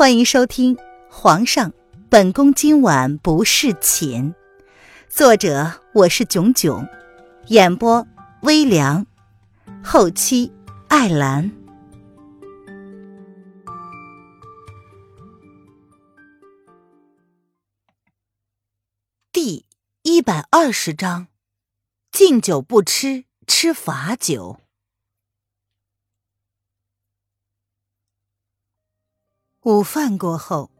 欢迎收听《皇上，本宫今晚不侍寝》，作者我是囧囧，演播微凉，后期艾兰。第一百二十章：敬酒不吃，吃罚酒。午饭过后，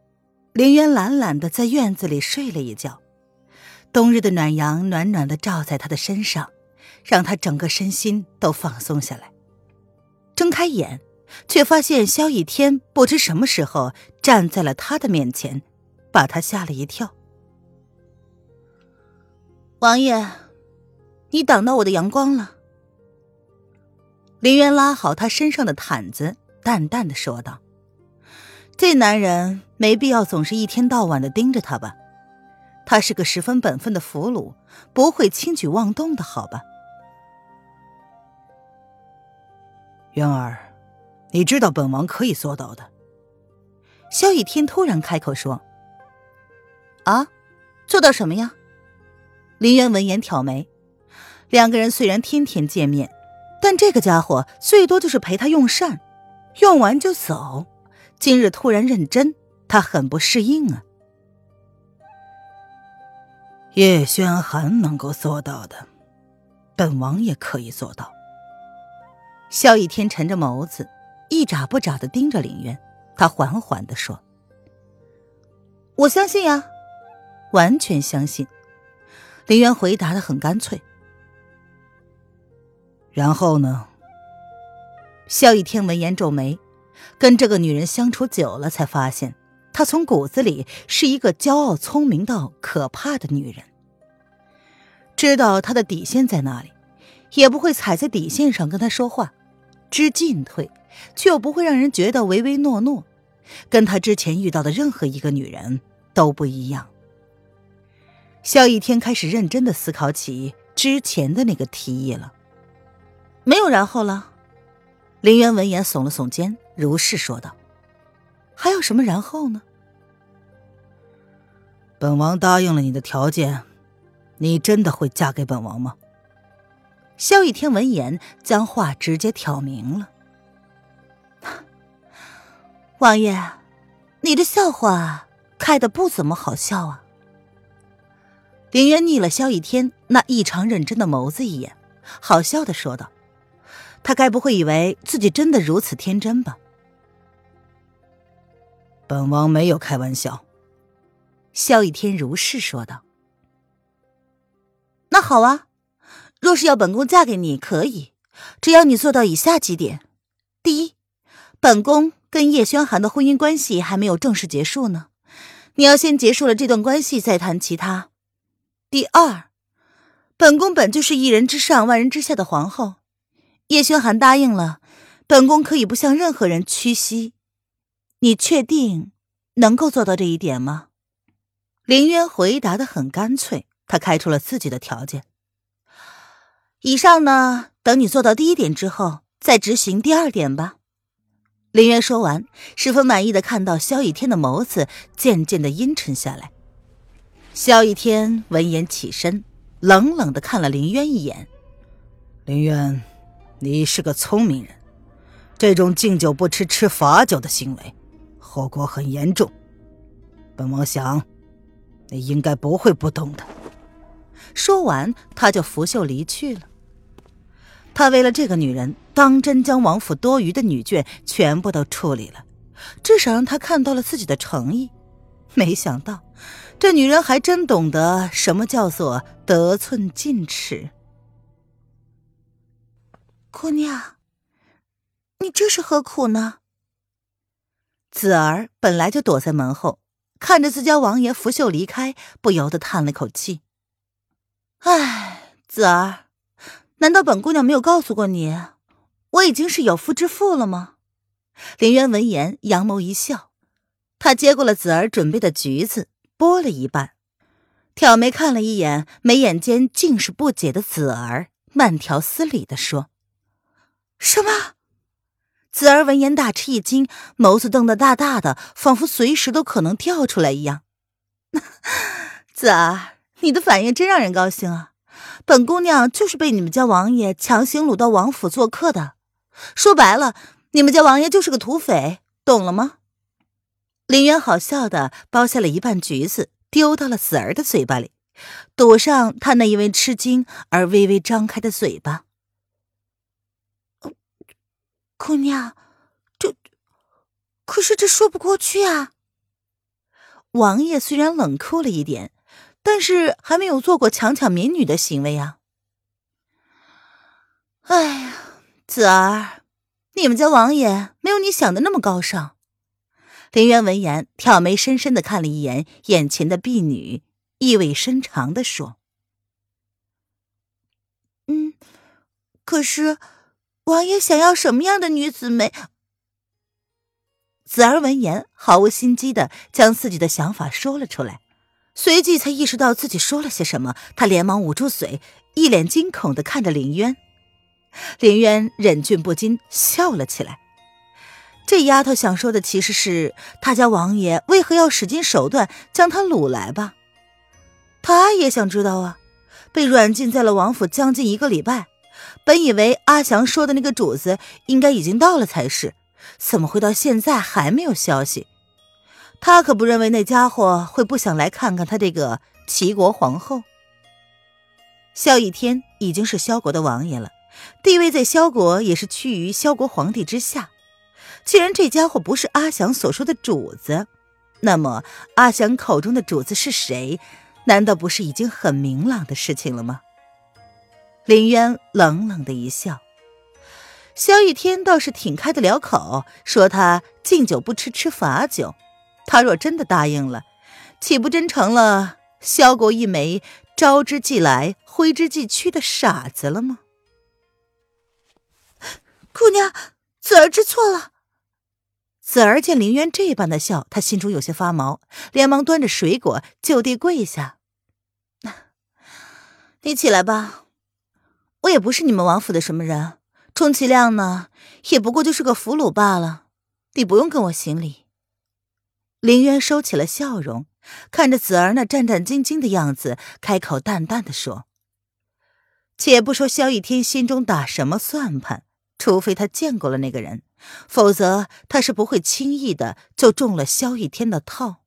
林渊懒懒的在院子里睡了一觉。冬日的暖阳暖暖的照在他的身上，让他整个身心都放松下来。睁开眼，却发现萧逸天不知什么时候站在了他的面前，把他吓了一跳。王爷，你挡到我的阳光了。林渊拉好他身上的毯子，淡淡的说道。这男人没必要总是一天到晚的盯着他吧？他是个十分本分的俘虏，不会轻举妄动的，好吧？渊儿，你知道本王可以做到的。萧逸天突然开口说：“啊，做到什么呀？”林渊闻言挑眉。两个人虽然天天见面，但这个家伙最多就是陪他用膳，用完就走。今日突然认真，他很不适应啊。叶轩寒能够做到的，本王也可以做到。萧逸天沉着眸子，一眨不眨的盯着林渊，他缓缓的说：“我相信呀，完全相信。”林渊回答的很干脆。然后呢？萧逸天闻言皱眉。跟这个女人相处久了，才发现她从骨子里是一个骄傲、聪明到可怕的女人。知道她的底线在哪里，也不会踩在底线上跟她说话，知进退，却又不会让人觉得唯唯诺诺，跟他之前遇到的任何一个女人都不一样。萧逸天开始认真的思考起之前的那个提议了。没有然后了。林渊闻言耸了耸肩。如是说道：“还有什么然后呢？”本王答应了你的条件，你真的会嫁给本王吗？萧逸天闻言，将话直接挑明了：“ 王爷，你的笑话开的不怎么好笑啊。”林渊睨了萧逸天那异常认真的眸子一眼，好笑的说道：“他该不会以为自己真的如此天真吧？”本王没有开玩笑，萧逸天如是说道。那好啊，若是要本宫嫁给你，可以，只要你做到以下几点：第一，本宫跟叶轩寒的婚姻关系还没有正式结束呢，你要先结束了这段关系，再谈其他；第二，本宫本就是一人之上、万人之下的皇后，叶轩寒答应了，本宫可以不向任何人屈膝。你确定能够做到这一点吗？林渊回答的很干脆，他开出了自己的条件。以上呢，等你做到第一点之后，再执行第二点吧。林渊说完，十分满意的看到萧逸天的眸子渐渐的阴沉下来。萧逸天闻言起身，冷冷的看了林渊一眼：“林渊，你是个聪明人，这种敬酒不吃吃罚酒的行为。”后果很严重，本王想，你应该不会不懂的。说完，他就拂袖离去了。他为了这个女人，当真将王府多余的女眷全部都处理了，至少让他看到了自己的诚意。没想到，这女人还真懂得什么叫做得寸进尺。姑娘，你这是何苦呢？子儿本来就躲在门后，看着自家王爷拂袖离开，不由得叹了口气：“唉，子儿，难道本姑娘没有告诉过你，我已经是有夫之妇了吗？”林渊闻言，扬眸一笑，他接过了子儿准备的橘子，剥了一半，挑眉看了一眼眉眼间尽是不解的子儿，慢条斯理的说：“什么？”子儿闻言大吃一惊，眸子瞪得大大的，仿佛随时都可能掉出来一样。子儿，你的反应真让人高兴啊！本姑娘就是被你们家王爷强行掳到王府做客的。说白了，你们家王爷就是个土匪，懂了吗？林渊好笑的剥下了一半橘子，丢到了子儿的嘴巴里，堵上他那因为吃惊而微微张开的嘴巴。姑娘，这可是这说不过去啊！王爷虽然冷酷了一点，但是还没有做过强抢民女的行为啊。哎呀，子儿，你们家王爷没有你想的那么高尚。林渊闻言，挑眉深深的看了一眼眼前的婢女，意味深长的说：“嗯，可是王爷想要什么样的女子没？”子儿闻言，毫无心机的将自己的想法说了出来，随即才意识到自己说了些什么，他连忙捂住嘴，一脸惊恐的看着林渊。林渊忍俊不禁，笑了起来。这丫头想说的其实是他家王爷为何要使尽手段将她掳来吧？他也想知道啊！被软禁在了王府将近一个礼拜，本以为阿祥说的那个主子应该已经到了才是，怎么会到现在还没有消息？他可不认为那家伙会不想来看看他这个齐国皇后。萧逸天已经是萧国的王爷了，地位在萧国也是屈于萧国皇帝之下。既然这家伙不是阿祥所说的主子，那么阿祥口中的主子是谁？难道不是已经很明朗的事情了吗？林渊冷冷的一笑，萧逸天倒是挺开得了口，说他敬酒不吃吃罚酒。他若真的答应了，岂不真成了萧国一枚招之即来挥之即去的傻子了吗？姑娘，子儿知错了。子儿见林渊这般的笑，他心中有些发毛，连忙端着水果就地跪下：“ 你起来吧，我也不是你们王府的什么人，充其量呢，也不过就是个俘虏罢了。你不用跟我行礼。”林渊收起了笑容，看着子儿那战战兢兢的样子，开口淡淡的说：“且不说萧逸天心中打什么算盘，除非他见过了那个人。”否则，他是不会轻易的就中了萧逸天的套。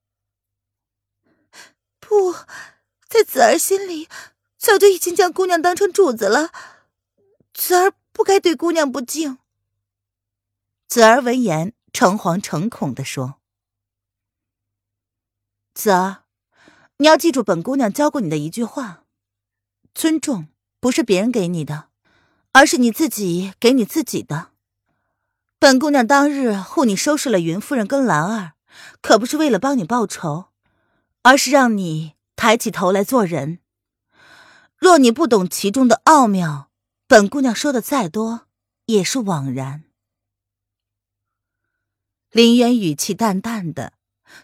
不在子儿心里，早就已经将姑娘当成主子了，子儿不该对姑娘不敬。子儿闻言，诚惶诚恐的说：“子儿，你要记住本姑娘教过你的一句话：尊重不是别人给你的，而是你自己给你自己的。”本姑娘当日护你收拾了云夫人跟兰儿，可不是为了帮你报仇，而是让你抬起头来做人。若你不懂其中的奥妙，本姑娘说的再多也是枉然。林渊语气淡淡的，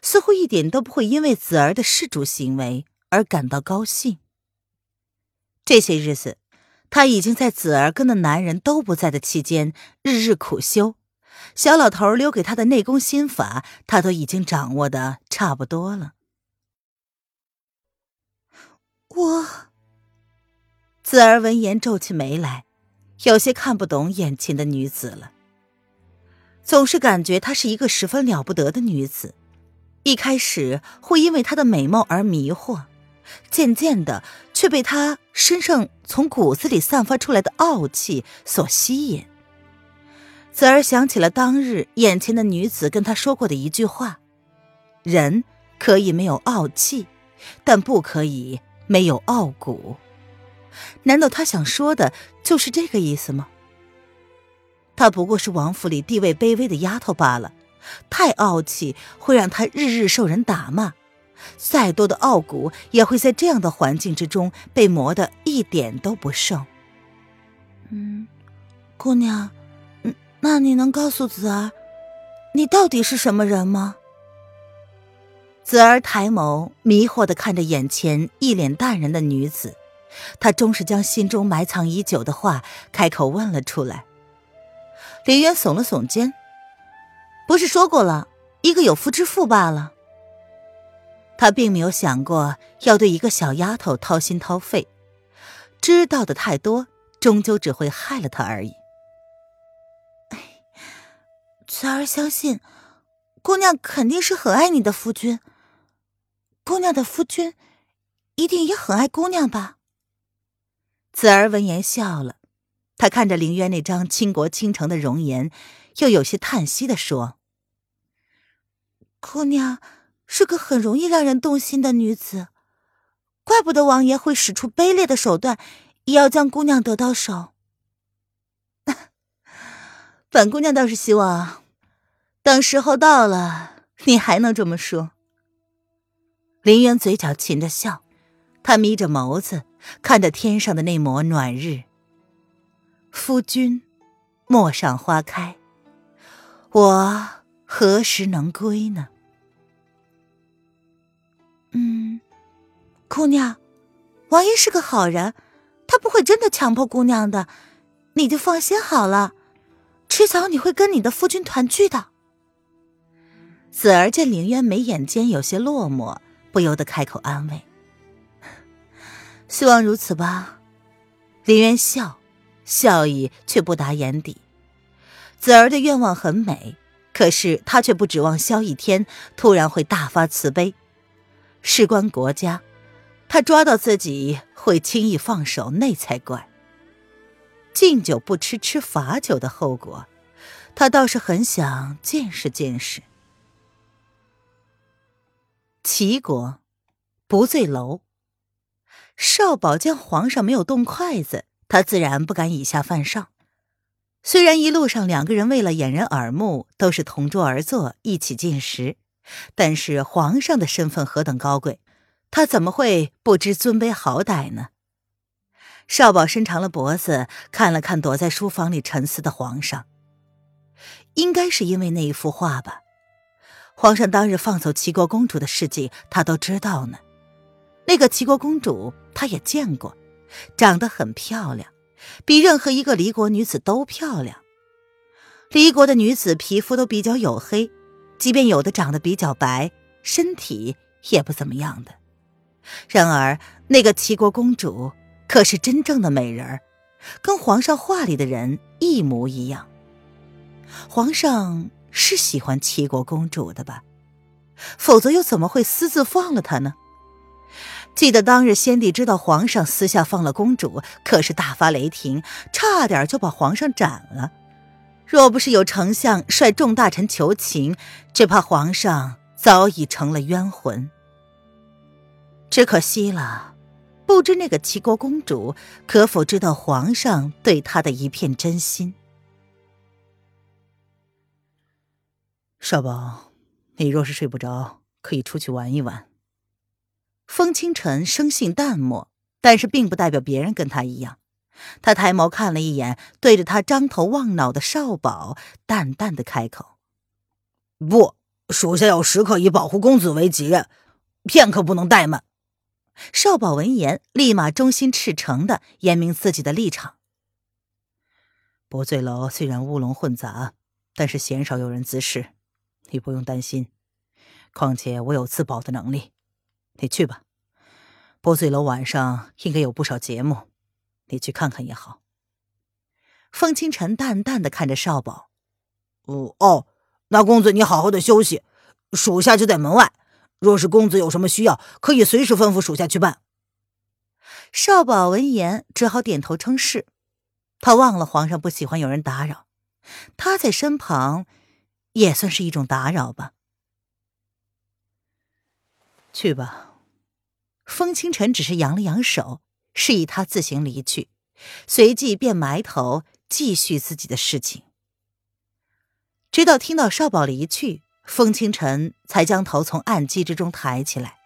似乎一点都不会因为子儿的施主行为而感到高兴。这些日子，他已经在子儿跟那男人都不在的期间，日日苦修。小老头留给他的内功心法，他都已经掌握的差不多了。我，子儿闻言皱起眉来，有些看不懂眼前的女子了。总是感觉她是一个十分了不得的女子，一开始会因为她的美貌而迷惑，渐渐的却被她身上从骨子里散发出来的傲气所吸引。子儿想起了当日眼前的女子跟他说过的一句话：“人可以没有傲气，但不可以没有傲骨。”难道他想说的就是这个意思吗？她不过是王府里地位卑微的丫头罢了，太傲气会让她日日受人打骂，再多的傲骨也会在这样的环境之中被磨得一点都不剩。嗯，姑娘。嗯那你能告诉子儿，你到底是什么人吗？子儿抬眸，迷惑的看着眼前一脸淡然的女子，他终是将心中埋藏已久的话开口问了出来。林渊耸了耸肩：“不是说过了，一个有夫之妇罢了。”他并没有想过要对一个小丫头掏心掏肺，知道的太多，终究只会害了她而已。子儿相信，姑娘肯定是很爱你的夫君。姑娘的夫君，一定也很爱姑娘吧？子儿闻言笑了，他看着凌渊那张倾国倾城的容颜，又有些叹息的说：“姑娘。”是个很容易让人动心的女子，怪不得王爷会使出卑劣的手段，也要将姑娘得到手。本姑娘倒是希望，等时候到了，你还能这么说。林渊嘴角噙着笑，他眯着眸子看着天上的那抹暖日。夫君，陌上花开，我何时能归呢？嗯，姑娘，王爷是个好人，他不会真的强迫姑娘的，你就放心好了。迟早你会跟你的夫君团聚的。子儿见凌渊眉眼间有些落寞，不由得开口安慰：“希望如此吧。”林渊笑，笑意却不达眼底。子儿的愿望很美，可是他却不指望萧逸天突然会大发慈悲。事关国家，他抓到自己会轻易放手，那才怪。敬酒不吃吃罚酒的后果，他倒是很想见识见识。齐国，不醉楼。少保见皇上没有动筷子，他自然不敢以下犯上。虽然一路上两个人为了掩人耳目，都是同桌而坐，一起进食。但是皇上的身份何等高贵，他怎么会不知尊卑好歹呢？少保伸长了脖子，看了看躲在书房里沉思的皇上。应该是因为那一幅画吧。皇上当日放走齐国公主的事迹，他都知道呢。那个齐国公主，他也见过，长得很漂亮，比任何一个离国女子都漂亮。离国的女子皮肤都比较黝黑。即便有的长得比较白，身体也不怎么样的。然而，那个齐国公主可是真正的美人儿，跟皇上画里的人一模一样。皇上是喜欢齐国公主的吧？否则又怎么会私自放了她呢？记得当日先帝知道皇上私下放了公主，可是大发雷霆，差点就把皇上斩了。若不是有丞相率众大臣求情，只怕皇上早已成了冤魂。只可惜了，不知那个齐国公主可否知道皇上对她的一片真心？少宝，你若是睡不着，可以出去玩一玩。风清晨生性淡漠，但是并不代表别人跟他一样。他抬眸看了一眼，对着他张头望脑的少保，淡淡的开口：“不，属下要时刻以保护公子为己任，片刻不能怠慢。”少保闻言，立马忠心赤诚的言明自己的立场：“不醉楼虽然乌龙混杂，但是鲜少有人滋事，你不用担心。况且我有自保的能力，你去吧。波醉楼晚上应该有不少节目。”你去看看也好。风清晨淡淡的看着少宝，哦哦，那公子你好好的休息，属下就在门外。若是公子有什么需要，可以随时吩咐属下去办。少宝闻言只好点头称是。他忘了皇上不喜欢有人打扰，他在身旁也算是一种打扰吧。去吧。风清晨只是扬了扬手。示意他自行离去，随即便埋头继续自己的事情。直到听到少保离去，风清晨才将头从暗机之中抬起来。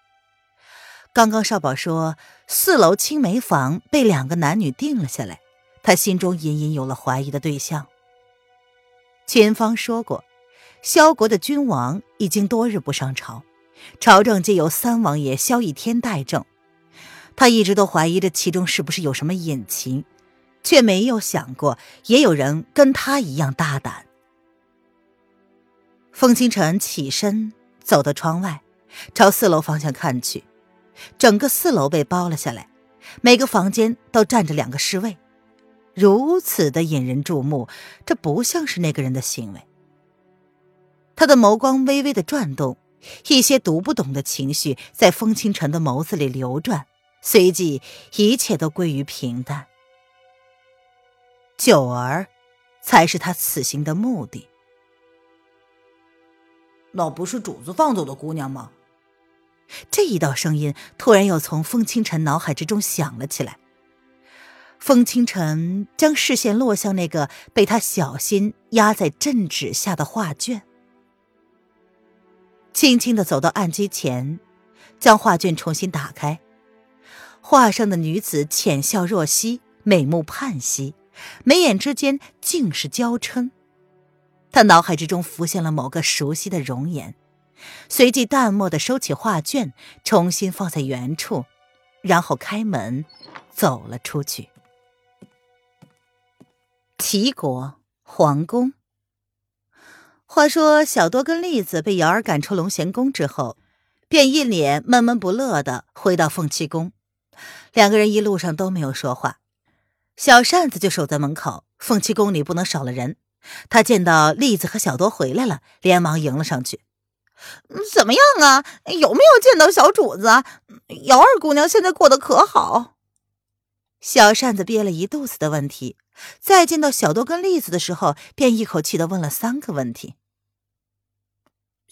刚刚少保说四楼青梅房被两个男女定了下来，他心中隐隐有了怀疑的对象。前方说过，萧国的君王已经多日不上朝，朝政皆由三王爷萧逸天代政。他一直都怀疑这其中是不是有什么隐情，却没有想过也有人跟他一样大胆。风清晨起身走到窗外，朝四楼方向看去，整个四楼被包了下来，每个房间都站着两个侍卫，如此的引人注目，这不像是那个人的行为。他的眸光微微的转动，一些读不懂的情绪在风清晨的眸子里流转，随即一切都归于平淡。九儿，才是他此行的目的。那不是主子放走的姑娘吗？这一道声音突然又从风清晨脑海之中响了起来。风清晨将视线落向那个被他小心压在镇纸下的画卷。轻轻的走到案几前，将画卷重新打开。画上的女子浅笑若曦，美目盼兮，眉眼之间尽是娇嗔。他脑海之中浮现了某个熟悉的容颜，随即淡漠的收起画卷，重新放在原处，然后开门走了出去。齐国皇宫。话说，小多跟栗子被瑶儿赶出龙贤宫之后，便一脸闷闷不乐的回到凤栖宫。两个人一路上都没有说话，小扇子就守在门口。凤栖宫里不能少了人，他见到栗子和小多回来了，连忙迎了上去：“怎么样啊？有没有见到小主子？瑶儿姑娘现在过得可好？”小扇子憋了一肚子的问题，再见到小多跟栗子的时候，便一口气的问了三个问题。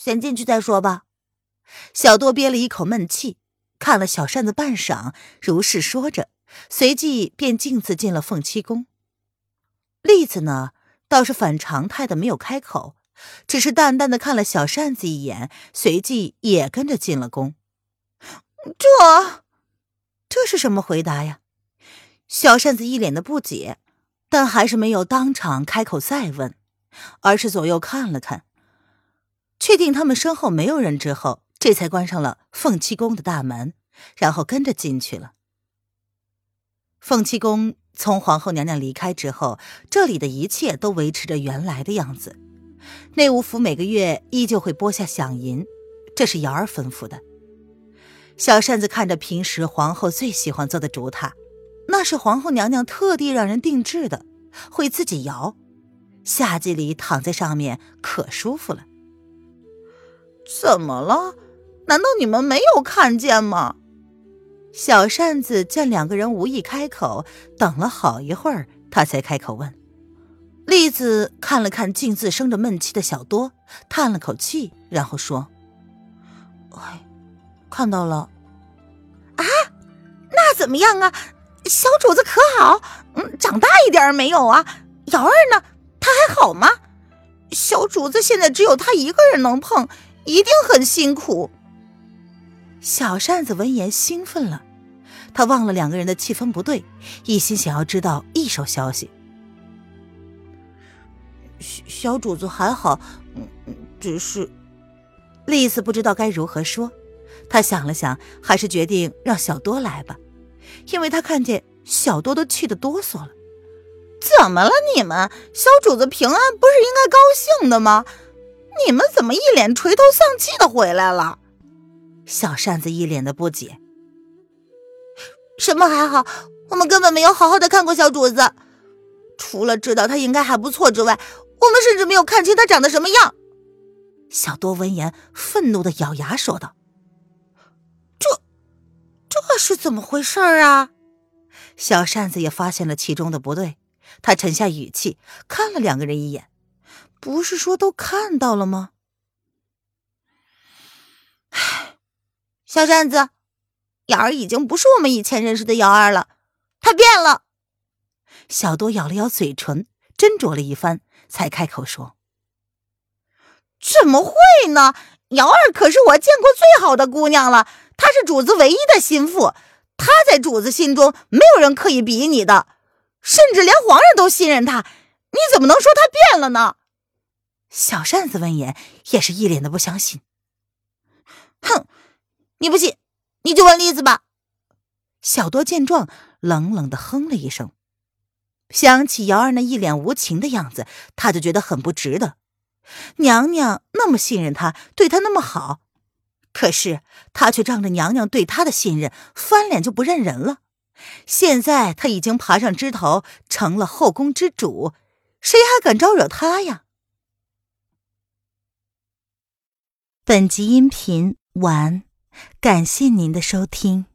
先进去再说吧。小多憋了一口闷气，看了小扇子半晌，如是说着，随即便径自进了凤栖宫。栗子呢，倒是反常态的没有开口，只是淡淡的看了小扇子一眼，随即也跟着进了宫。这，这是什么回答呀？小扇子一脸的不解，但还是没有当场开口再问，而是左右看了看。确定他们身后没有人之后，这才关上了凤栖宫的大门，然后跟着进去了。凤栖宫从皇后娘娘离开之后，这里的一切都维持着原来的样子。内务府每个月依旧会拨下饷银，这是瑶儿吩咐的。小扇子看着平时皇后最喜欢坐的竹榻，那是皇后娘娘特地让人定制的，会自己摇，夏季里躺在上面可舒服了。怎么了？难道你们没有看见吗？小扇子见两个人无意开口，等了好一会儿，他才开口问。栗子看了看径自生着闷气的小多，叹了口气，然后说：“哎，看到了。啊，那怎么样啊？小主子可好？嗯，长大一点没有啊？瑶儿呢？她还好吗？小主子现在只有她一个人能碰。”一定很辛苦。小扇子闻言兴奋了，他忘了两个人的气氛不对，一心想要知道一手消息。小小主子还好，嗯，只是丽丝不知道该如何说。他想了想，还是决定让小多来吧，因为他看见小多都气得哆嗦了。怎么了你们？小主子平安不是应该高兴的吗？你们怎么一脸垂头丧气的回来了？小扇子一脸的不解。什么还好？我们根本没有好好的看过小主子，除了知道他应该还不错之外，我们甚至没有看清他长得什么样。小多闻言，愤怒的咬牙说道：“这，这是怎么回事啊？”小扇子也发现了其中的不对，他沉下语气，看了两个人一眼。不是说都看到了吗？唉，小扇子，瑶儿已经不是我们以前认识的瑶儿了，她变了。小多咬了咬嘴唇，斟酌了一番，才开口说：“怎么会呢？瑶儿可是我见过最好的姑娘了，她是主子唯一的心腹，她在主子心中没有人可以比拟的，甚至连皇上都信任她。你怎么能说她变了呢？”小扇子闻言也是一脸的不相信。哼，你不信，你就问栗子吧。小多见状，冷冷的哼了一声，想起瑶儿那一脸无情的样子，他就觉得很不值得。娘娘那么信任他，对他那么好，可是他却仗着娘娘对他的信任，翻脸就不认人了。现在他已经爬上枝头，成了后宫之主，谁还敢招惹他呀？本集音频完，感谢您的收听。